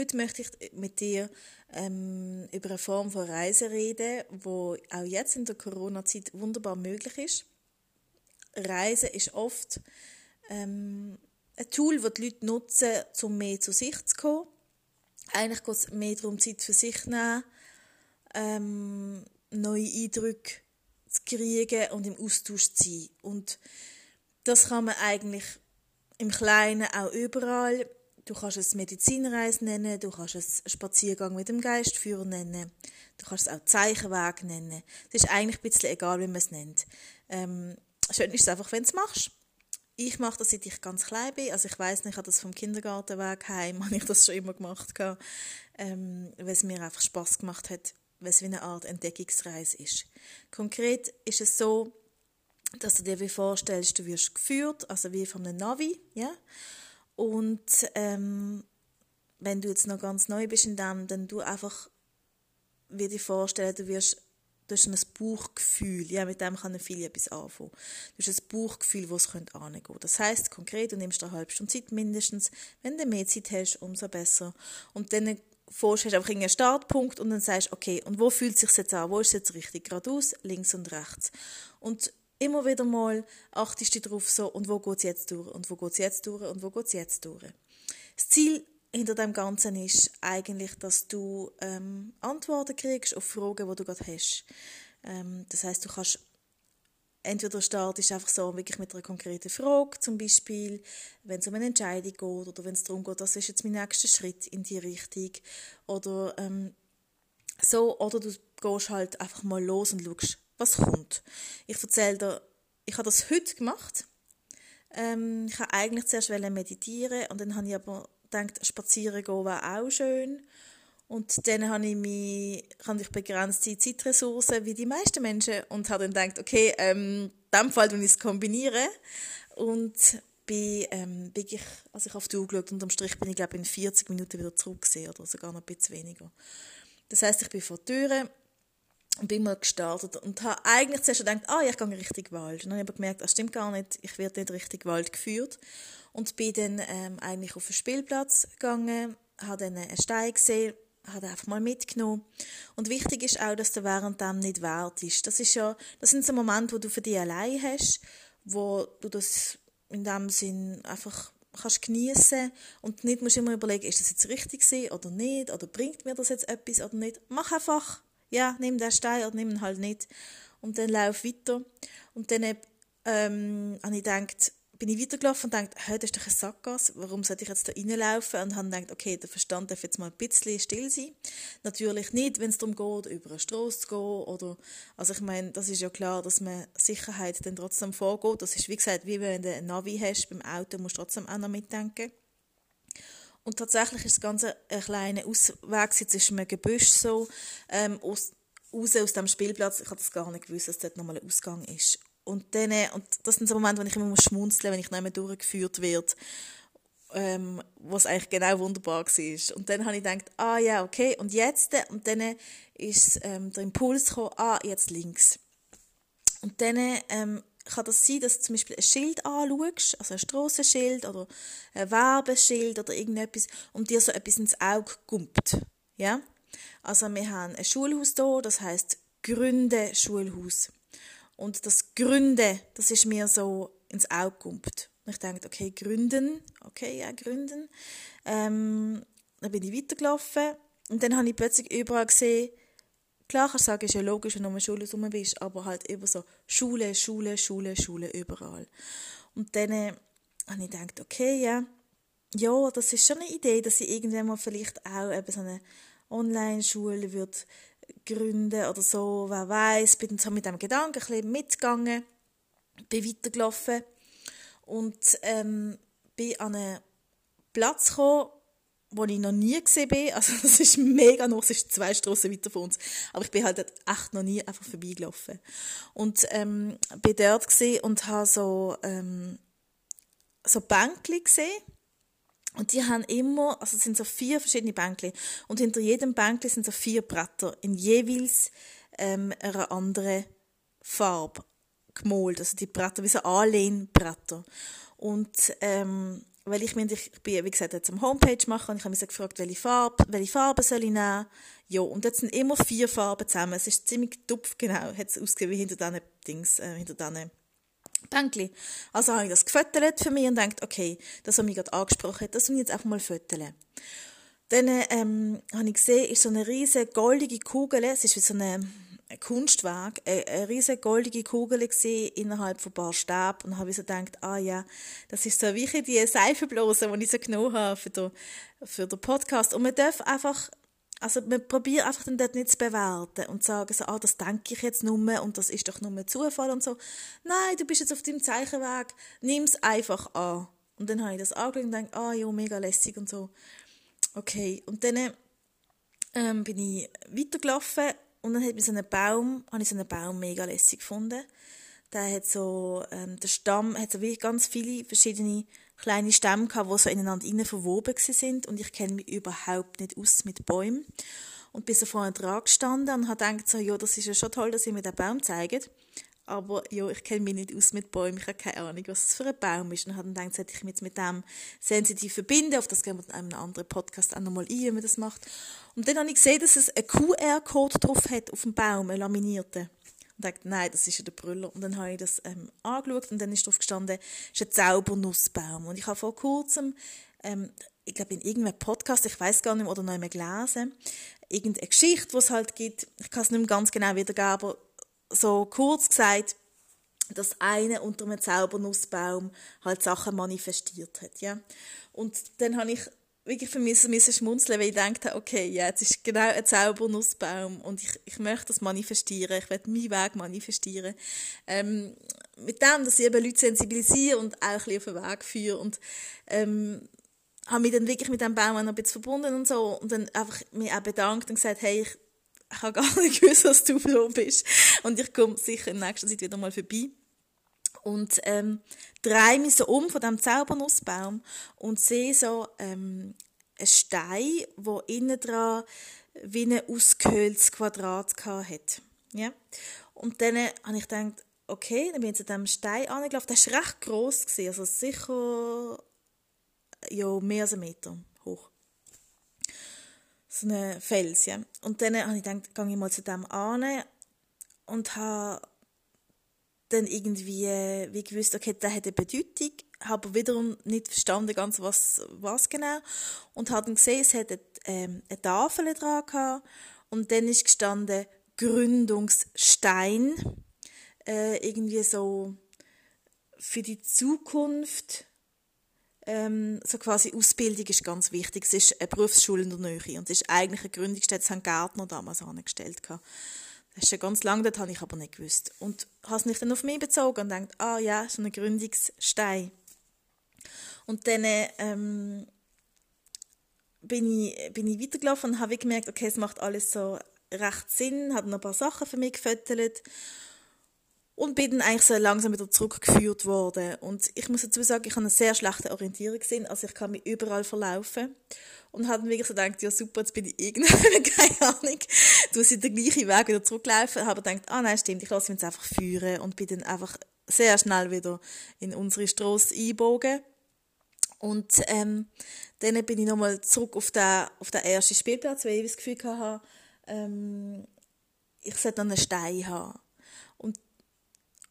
Heute möchte ich mit dir ähm, über eine Form von Reise reden, wo auch jetzt in der Corona-Zeit wunderbar möglich ist. Reisen ist oft ähm, ein Tool, das die Leute nutzen, um mehr zu sich zu kommen. Eigentlich geht es mehr darum, Zeit für sich zu nehmen, ähm, neue Eindrücke zu kriegen und im Austausch zu sein. Und das kann man eigentlich im Kleinen auch überall Du kannst es Medizinreise nennen, du kannst es Spaziergang mit dem Geistführer nennen, du kannst es auch Zeichenweg nennen. Es ist eigentlich ein bisschen egal, wie man es nennt. Ähm, schön ist es einfach, wenn du es machst. Ich mache das, seit ich ganz klein bin. Also ich weiß nicht, ich habe das vom Kindergartenweg heim, habe ich das schon immer gemacht, ähm, weil es mir einfach Spaß gemacht hat, weil es wie eine Art Entdeckungsreise ist. Konkret ist es so, dass du dir wie vorstellst, du wirst geführt, also wie von einem Navi, ja, und ähm, wenn du jetzt noch ganz neu bist in dem, dann du einfach wie dir vorstellen, du wirst du hast ein Bauchgefühl, ja, mit dem kann viel etwas anfangen. Du hast ein Bauchgefühl, wo es könnte angehen. Das heißt konkret, du nimmst eine halbe Stunde Zeit mindestens. Wenn du mehr Zeit hast, umso besser. Und dann forschst du einfach einen Startpunkt und dann sagst okay, und wo fühlt es sich jetzt an? Wo ist es jetzt richtig? Geradeaus, links und rechts. Und immer wieder mal achtest du darauf so, und wo geht es jetzt durch, und wo geht es jetzt durch, und wo geht es jetzt durch. Das Ziel hinter dem Ganzen ist eigentlich, dass du ähm, Antworten kriegst auf Fragen, die du gerade hast. Ähm, das heißt, du kannst entweder startest einfach so wirklich mit einer konkreten Frage, zum Beispiel, wenn es um eine Entscheidung geht oder wenn es darum geht, was ist jetzt mein nächster Schritt in die Richtung oder ähm, so, oder du gehst halt einfach mal los und schaust, was kommt. Ich erzähle dir, ich habe das heute gemacht. Ähm, ich habe eigentlich zuerst meditieren und dann habe ich aber gedacht, spazieren gehen wäre auch schön. Und dann habe ich mich, habe ich begrenzte Zeitressourcen wie die meisten Menschen und habe dann gedacht, okay, ähm, in dem Fall ich es kombinieren und bin, ähm, bin ich, also ich auf die Uhr geschaut und am Strich bin ich glaube in 40 Minuten wieder zurück oder sogar noch ein bisschen weniger. Das heißt, ich bin vor der Tür bin mal gestartet und habe eigentlich zuerst gedacht, ah, ich gehe in Richtung Wald. Und dann habe ich gemerkt, das stimmt gar nicht, ich werde nicht Richtung Wald geführt. Und bin dann ähm, eigentlich auf den Spielplatz gegangen, habe dann einen Stein gesehen, habe einfach mal mitgenommen. Und wichtig ist auch, dass du während dem nicht wartest. Das ist ja, das sind so Momente, wo du für dich allein hast, wo du das in dem Sinn einfach kannst genießen und nicht musst immer überlegen, ist das jetzt richtig oder nicht, oder bringt mir das jetzt etwas oder nicht. Mach einfach ja, nimm den Stein oder nimm ihn halt nicht. Und dann lauf weiter. Und dann ähm, habe ich gedacht, bin ich weitergelaufen und dachte, hey, das ist doch ein Sackgasse, warum sollte ich jetzt da reinlaufen? Und habe gedacht, okay, der Verstand darf jetzt mal ein bisschen still sein. Natürlich nicht, wenn es darum geht, über eine Strasse zu gehen oder, also ich meine, das ist ja klar, dass man Sicherheit dann trotzdem vorgeht. Das ist, wie gesagt, wie wenn du ein Navi hast beim Auto, musst du trotzdem auch noch mitdenken. Und tatsächlich ist das Ganze ein kleiner Ausweg. Jetzt ist ein Gebüsch so, ähm, aus, raus aus dem Spielplatz. Ich habe das gar nicht gewusst, dass dort nochmal ein Ausgang ist. Und, dann, und das sind so Momente, wo ich immer muss schmunzeln wenn ich nicht durchgeführt werde, ähm, was eigentlich genau wunderbar war. Und dann habe ich gedacht, ah ja, okay, und jetzt? Und dann ist ähm, der Impuls gekommen, ah, jetzt links. Und dann ähm, kann das sein, dass du zum Beispiel ein Schild anschaust, also ein Strassenschild oder ein Werbeschild oder irgendetwas, und dir so etwas ins Auge gumpt. Ja? Also wir haben ein Schulhaus hier, das heißt Gründe Schulhaus. Und das Gründe, das ist mir so ins Auge gumpt. Und ich dachte, okay, gründen, okay, ja, gründen. Ähm, dann bin ich weitergelaufen und dann habe ich plötzlich überall gesehen, Klar kannst du sagen, ist ja logisch, wenn du um Schule herum bist, aber halt immer so Schule, Schule, Schule, Schule, überall. Und dann äh, habe ich gedacht, okay, ja, ja, das ist schon eine Idee, dass ich irgendwann mal vielleicht auch eben so eine Online-Schule würde gründen oder so, wer weiß. Bin so mit dem Gedanken ein bisschen mitgegangen, bin weitergelaufen und ähm, bin an einen Platz gekommen, wo ich noch nie gesehen bin. Also es ist mega noch, es ist zwei Straßen weiter von uns. Aber ich bin halt echt noch nie einfach vorbeigelaufen. Und ähm, bin dort gesehen und habe so ähm, so Bänkli gesehen. Und die haben immer, also es sind so vier verschiedene Bänkli. Und hinter jedem Bänkli sind so vier Bretter in jeweils ähm, einer anderen Farbe gemalt. Also die Bretter wie so Anlehnbretter. Und ähm, weil ich, ich bin, wie gesagt, jetzt am Homepage machen und ich habe mich gefragt, welche Farbe, welche Farbe soll ich nehmen? Ja, und jetzt sind immer vier Farben zusammen. Es ist ziemlich dupf, genau, hat es ausgesehen wie hinter diesen Dings, äh, hinter diesen Bänkli. Also habe ich das gefüttert für mich und denkt, okay, das, was mich gerade angesprochen hat, das will ich jetzt einfach mal füttern. Dann ähm, habe ich gesehen, ist so eine riesige goldige Kugel, es ist wie so eine ein Kunstwerk, eine, eine riesige goldige Kugel gesehen innerhalb von ein paar Stäben und habe so gedacht, ah ja, das ist so wie die Seifenblase, die ich so genommen habe für den, für den Podcast. Und man darf einfach, also man probiert einfach dann dort nicht zu bewerten und zu sagen so, ah, das denke ich jetzt nur und das ist doch nur Zufall und so. Nein, du bist jetzt auf deinem Zeichenweg, nimm es einfach an. Und dann habe ich das angeschaut und gedacht, ah ja, mega lässig und so. Okay, und dann ähm, bin ich weitergelaufen und dann hat mir so einen Baum, habe ich so einen Baum mega lässig gefunden. Der hat so, ähm, der Stamm hat so wirklich ganz viele verschiedene kleine Stämme gehabt, die so ineinander innen verwoben sind und ich kenne mich überhaupt nicht aus mit Bäumen. Und bin so vorne dran gestanden und habe gedacht so, ja, das ist ja schon toll, dass ihr mir den Baum zeigt. Aber ja, ich kenne mich nicht aus mit Bäumen, ich habe keine Ahnung, was das für ein Baum ist. Und habe dann gedacht, sollte ich mich jetzt mit dem sensitiv verbinden, auf das gehen wir in einem anderen Podcast auch nochmal ein, wie man das macht. Und dann habe ich gesehen, dass es einen QR-Code drauf hat, auf dem Baum, einen laminierten. Und dachte, nein, das ist ja der Brüller. Und dann habe ich das ähm, angeschaut und dann ist drauf gestanden, es ist ein Zaubernussbaum. Und ich habe vor kurzem, ähm, ich glaube in irgendeinem Podcast, ich weiß gar nicht mehr, oder noch einmal gelesen, irgendeine Geschichte, die es halt gibt, ich kann es nicht mehr ganz genau wiedergeben, aber so kurz gesagt, dass einer unter einem Zaubernussbaum halt Sachen manifestiert hat, ja. Und dann habe ich wirklich für mich so schmunzeln, weil ich dachte, okay, ja, jetzt ist genau ein Zaubernussbaum und ich, ich möchte das manifestieren, ich werde meinen Weg manifestieren. Ähm, mit dem, dass ich eben Leute sensibilisiere und auch ein auf den Weg führe und ähm, habe mich dann wirklich mit dem Baum noch ein bisschen verbunden und so und dann einfach mich auch bedankt und gesagt, hey, ich ich habe gar nicht gewusst, dass du so bist. Und ich komme sicher in nächster Zeit wieder mal vorbei. Und ähm, drehe mich so um von diesem Zaubernussbaum und sehe so ähm, einen Stein, wo innen dran wie ein ausgehöhltes Quadrat hat. Ja? Und dann habe ich gedacht, okay, dann bin ich zu diesem Stein angelaufen. Der war recht gross, also sicher ja, mehr als einen Meter so einen Fels, ja. Und dann habe ich gedacht, gehe ich mal zu dem an und habe dann irgendwie wie gewusst, okay, der hat eine Bedeutung, habe wiederum nicht verstanden ganz, was, was genau und habe dann gesehen, es hat eine, ähm, eine Tafel dran gehabt und dann ist gestanden Gründungsstein, äh, irgendwie so für die Zukunft ähm, so quasi Ausbildung ist ganz wichtig. Es ist eine Berufsschule in der Nähe und es ist eigentlich eine Gründungsstätte, das haben Gärtner damals angestellt. Das ist schon ganz lange, das habe ich aber nicht gewusst. Und habe es nicht dann auf mich bezogen und denkt, ah ja, so ein Gründungsstein. Und dann ähm, bin, ich, bin ich weitergelaufen und habe gemerkt, okay, es macht alles so recht Sinn, habe noch ein paar Sachen für mich gefüttert und bin dann eigentlich so langsam wieder zurückgeführt worden. Und ich muss dazu sagen, ich habe eine sehr schlechte Orientierung gesehen, also ich kann mich überall verlaufen. Und habe dann wirklich so gedacht, ja super, jetzt bin ich irgendwann, keine Ahnung, du sie den gleichen Weg wieder zurücklaufen, habe gedacht, ah nein, stimmt, ich lasse mich jetzt einfach führen und bin dann einfach sehr schnell wieder in unsere Straße einbogen. Und ähm, dann bin ich nochmal zurück auf den, auf den ersten Spielplatz, weil ich das Gefühl hatte, ähm, ich sollte dann einen Stein haben.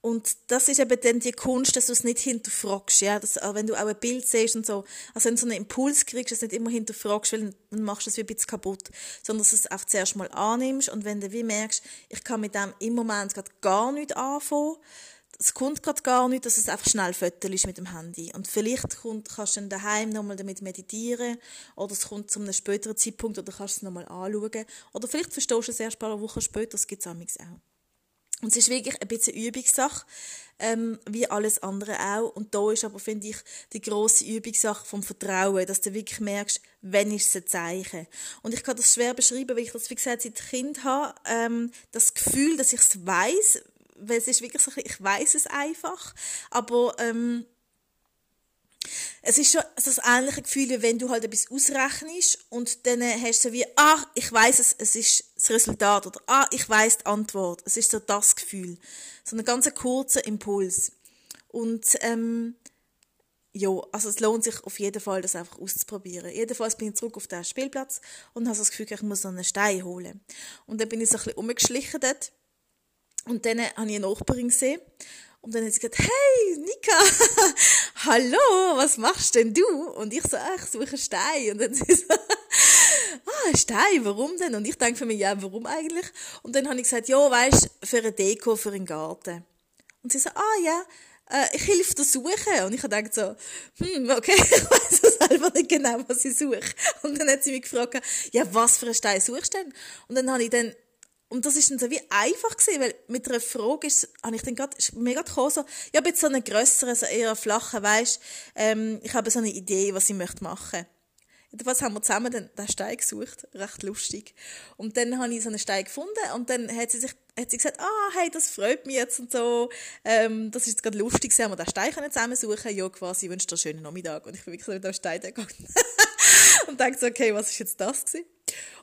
Und das ist eben dann die Kunst, dass du es nicht hinterfragst, ja, dass, wenn du auch ein Bild siehst und so, also wenn du so einen Impuls kriegst, dass du nicht immer hinterfragst, weil dann machst du es wie ein bisschen kaputt, sondern dass du es auch zuerst mal annimmst und wenn du wie merkst, ich kann mit dem im Moment gerade gar nicht anfangen, es kommt gerade gar nicht, dass es einfach schnell ist mit dem Handy. Und vielleicht kommt, kannst du dann daheim nochmal damit meditieren oder es kommt zu einem späteren Zeitpunkt oder kannst es nochmal anschauen oder vielleicht verstehst du es erst ein paar Wochen später, das gibt es auch. Und es ist wirklich ein bisschen Übungssache, ähm, wie alles andere auch. Und da ist aber, finde ich, die grosse Übungssache vom Vertrauen, dass du wirklich merkst, wenn ist es ein Zeichen. Und ich kann das schwer beschreiben, weil ich das, wie gesagt, seit Kind habe, ähm, das Gefühl, dass ich es weiss, weil es ist wirklich so, ich weiß es einfach, aber ähm, es ist schon so das ähnliche Gefühl, wenn du halt etwas ausrechnest und dann hast du so wie, ah, ich weiß es, es ist das Resultat oder ah, ich weiß die Antwort. Es ist so das Gefühl. So ein ganz kurzer Impuls. Und ähm, ja, also es lohnt sich auf jeden Fall, das einfach auszuprobieren. Jedenfalls bin ich zurück auf den Spielplatz und habe so das Gefühl, ich muss noch einen Stein holen. Und dann bin ich so ein bisschen umgeschlichen dort und dann habe ich eine Nachbarin gesehen und dann hat sie gesagt, hey, Nika, hallo, was machst denn du? Und ich so, ah, ich suche einen Stein. Und dann sie so, ah, ein Stein, warum denn? Und ich denke für mich, ja, warum eigentlich? Und dann habe ich gesagt, ja, weißt, für eine Deko, für einen Garten. Und sie so, ah, ja, äh, ich helfe dir suchen. Und ich habe gedacht so, hm, okay, ich weiß selber nicht genau, was ich suche. Und dann hat sie mich gefragt, ja, was für einen Stein suchst du denn? Und dann habe ich dann und das ist dann so wie einfach gewesen, weil mit einer Frage ist, habe ich dann gerade, ist mir gerade gekommen, so, ich habe jetzt so einen grösseren, so eher flachen, weisst, ähm, ich habe so eine Idee, was ich möchte machen. Jedenfalls haben wir zusammen den, den Stein gesucht, recht lustig. Und dann habe ich so einen Stein gefunden und dann hat sie sich, hat sie gesagt, ah, hey, das freut mich jetzt und so, ähm, das ist jetzt gerade lustig, haben wir den Stein können zusammen suchen, ja, quasi, ich wünsche dir einen schönen Nachmittag. Und ich bin wirklich so mit dem Stein gegangen und dachte so, okay, was ist jetzt das gewesen?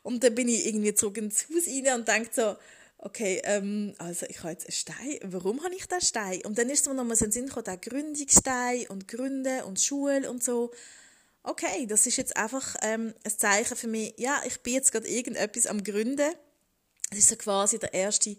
Und dann bin ich irgendwie zurück ins Haus rein und dachte so, okay, ähm, also ich habe jetzt einen Stein, warum habe ich den Stein? Und dann ist mir nochmal so ein Sinn gekommen, der Gründungsstein und Gründe und Schule und so. Okay, das ist jetzt einfach ähm, ein Zeichen für mich, ja, ich bin jetzt gerade irgendetwas am Gründen. Das ist so quasi der erste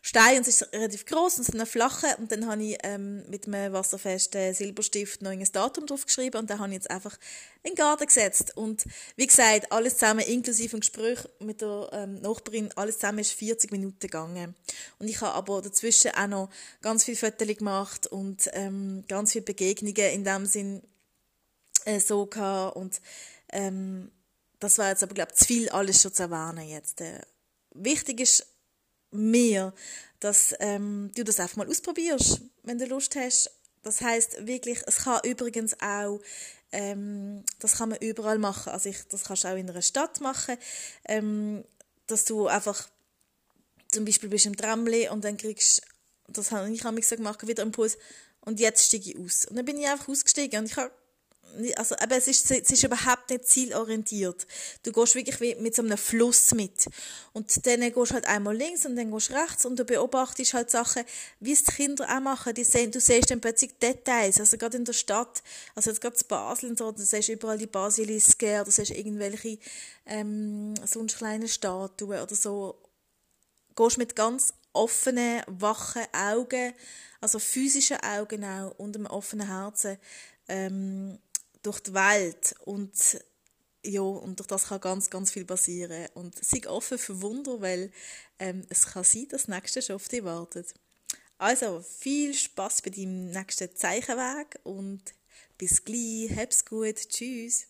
Stein und es ist relativ groß und so eine flache und dann habe ich ähm, mit einem wasserfesten Silberstift noch ein Datum drauf geschrieben und dann habe ich jetzt einfach in den Garten gesetzt. Und wie gesagt, alles zusammen inklusive ein Gespräch mit der ähm, Nachbarin, alles zusammen ist 40 Minuten gegangen. Und ich habe aber dazwischen auch noch ganz viele Fotos gemacht und ähm, ganz viele Begegnungen in dem Sinn äh, so gehabt und ähm, das war jetzt aber glaube ich zu viel alles schon zu erwähnen jetzt. Äh, wichtig ist mir, dass ähm, du das einfach mal ausprobierst, wenn du Lust hast. Das heißt wirklich, es kann übrigens auch, ähm, das kann man überall machen. Also ich, das kannst du auch in einer Stadt machen, ähm, dass du einfach zum Beispiel bist im Tramli und dann kriegst, das habe ich gesagt, gemacht, wieder Impuls und jetzt steige ich aus. Und dann bin ich einfach ausgestiegen und ich habe also aber es ist, es ist überhaupt nicht zielorientiert. Du gehst wirklich mit so einem Fluss mit. Und dann gehst du halt einmal links und dann gehst du rechts und du beobachtest halt Sachen, wie es die Kinder auch machen. Die sehen, du siehst dann plötzlich Details. Also gerade in der Stadt, also jetzt gerade in Basel und so, du siehst überall die Basilisken oder siehst irgendwelche ähm, sonst kleine Statuen oder so. Gehst mit ganz offenen, wachen Augen, also physischen Augen auch und einem offenen Herzen ähm, durch die Welt und ja, und durch das kann ganz, ganz viel passieren. Und sei offen für Wunder, weil ähm, es kann sein, dass das nächste schon auf dich wartet. Also, viel Spaß bei deinem nächsten Zeichenweg und bis gleich, hab's gut, tschüss.